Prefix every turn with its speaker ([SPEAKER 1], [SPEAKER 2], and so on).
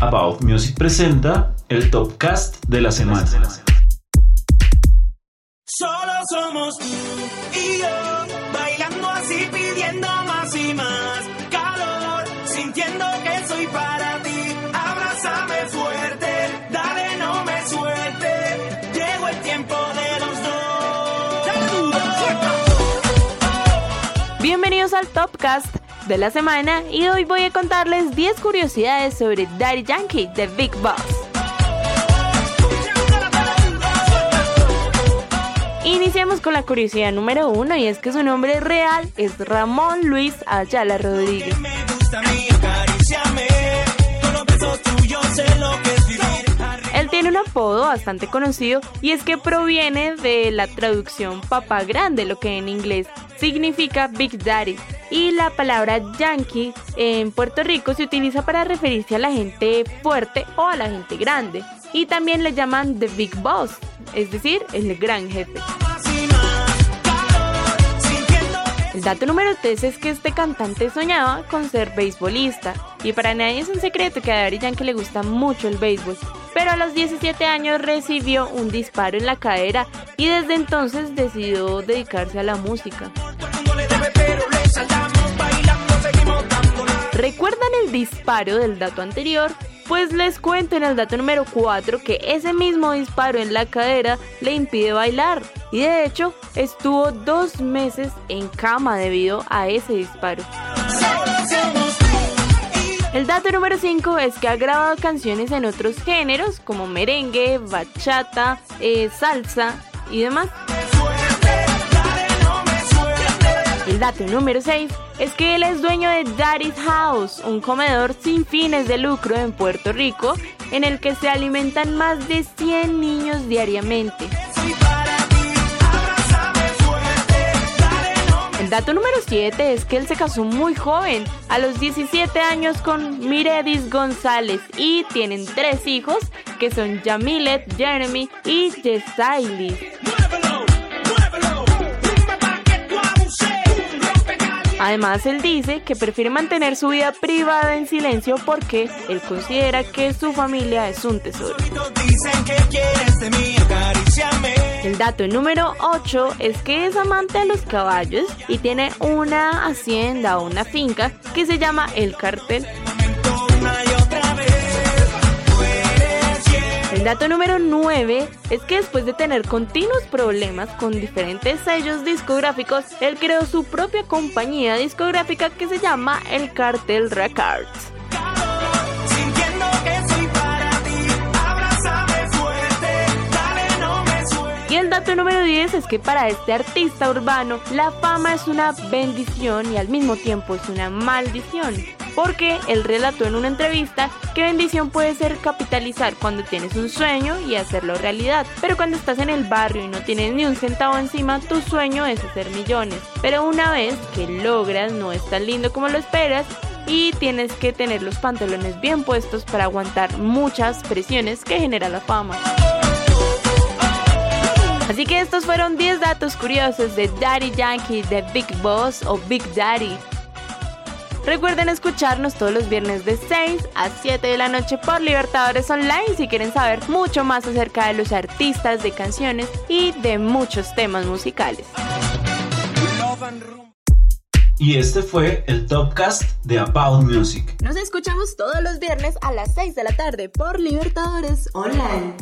[SPEAKER 1] About Music presenta el Topcast de la semana.
[SPEAKER 2] Solo somos tú y yo, bailando así, pidiendo más y más calor, sintiendo que soy para ti. Abrázame fuerte, dale, no me suelte. Llegó el tiempo de los dos.
[SPEAKER 3] Bienvenidos al Topcast de la semana y hoy voy a contarles 10 curiosidades sobre Daddy Yankee de Big Boss. Iniciamos con la curiosidad número uno y es que su nombre real es Ramón Luis Ayala Rodríguez. Él tiene un apodo bastante conocido y es que proviene de la traducción papá grande, lo que en inglés significa Big Daddy. Y la palabra yankee en Puerto Rico se utiliza para referirse a la gente fuerte o a la gente grande. Y también le llaman The Big Boss, es decir, el gran jefe. El dato número 3 es que este cantante soñaba con ser beisbolista. Y para nadie es un secreto que a Daddy Yankee le gusta mucho el béisbol. Pero a los 17 años recibió un disparo en la cadera y desde entonces decidió dedicarse a la música. ¿Recuerdan el disparo del dato anterior? Pues les cuento en el dato número 4 que ese mismo disparo en la cadera le impide bailar. Y de hecho, estuvo dos meses en cama debido a ese disparo. El dato número 5 es que ha grabado canciones en otros géneros como merengue, bachata, eh, salsa y demás. El dato número 6 es que él es dueño de Daddy's House, un comedor sin fines de lucro en Puerto Rico, en el que se alimentan más de 100 niños diariamente. El dato número 7 es que él se casó muy joven, a los 17 años con Miredis González y tienen tres hijos que son Yamilet, Jeremy y Yesaili. Además, él dice que prefiere mantener su vida privada en silencio porque él considera que su familia es un tesoro. El dato número 8 es que es amante de los caballos y tiene una hacienda o una finca que se llama El Cartel. Dato número 9 es que después de tener continuos problemas con diferentes sellos discográficos, él creó su propia compañía discográfica que se llama El Cartel Records. Y el dato número 10 es que para este artista urbano la fama es una bendición y al mismo tiempo es una maldición. Porque él relató en una entrevista que bendición puede ser capitalizar cuando tienes un sueño y hacerlo realidad. Pero cuando estás en el barrio y no tienes ni un centavo encima, tu sueño es hacer millones. Pero una vez que logras no es tan lindo como lo esperas y tienes que tener los pantalones bien puestos para aguantar muchas presiones que genera la fama. Así que estos fueron 10 datos curiosos de Daddy Yankee de Big Boss o Big Daddy. Recuerden escucharnos todos los viernes de 6 a 7 de la noche por Libertadores Online si quieren saber mucho más acerca de los artistas, de canciones y de muchos temas musicales.
[SPEAKER 1] Y este fue el Topcast de About Music.
[SPEAKER 3] Nos escuchamos todos los viernes a las 6 de la tarde por Libertadores Online.